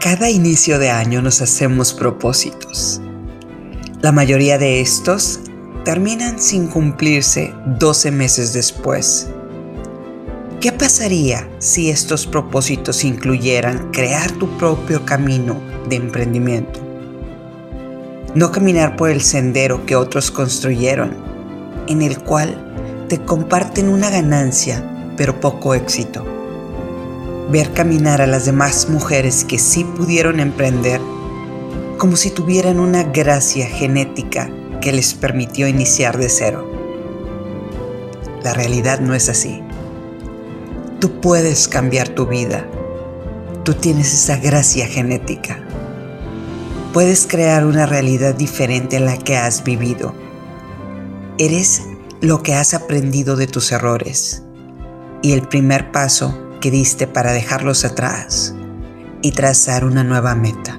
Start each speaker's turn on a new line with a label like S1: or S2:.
S1: Cada inicio de año nos hacemos propósitos. La mayoría de estos terminan sin cumplirse 12 meses después. ¿Qué pasaría si estos propósitos incluyeran crear tu propio camino de emprendimiento? No caminar por el sendero que otros construyeron, en el cual te comparten una ganancia pero poco éxito ver caminar a las demás mujeres que sí pudieron emprender como si tuvieran una gracia genética que les permitió iniciar de cero. La realidad no es así. Tú puedes cambiar tu vida. Tú tienes esa gracia genética. Puedes crear una realidad diferente a la que has vivido. Eres lo que has aprendido de tus errores. Y el primer paso que diste para dejarlos atrás y trazar una nueva meta.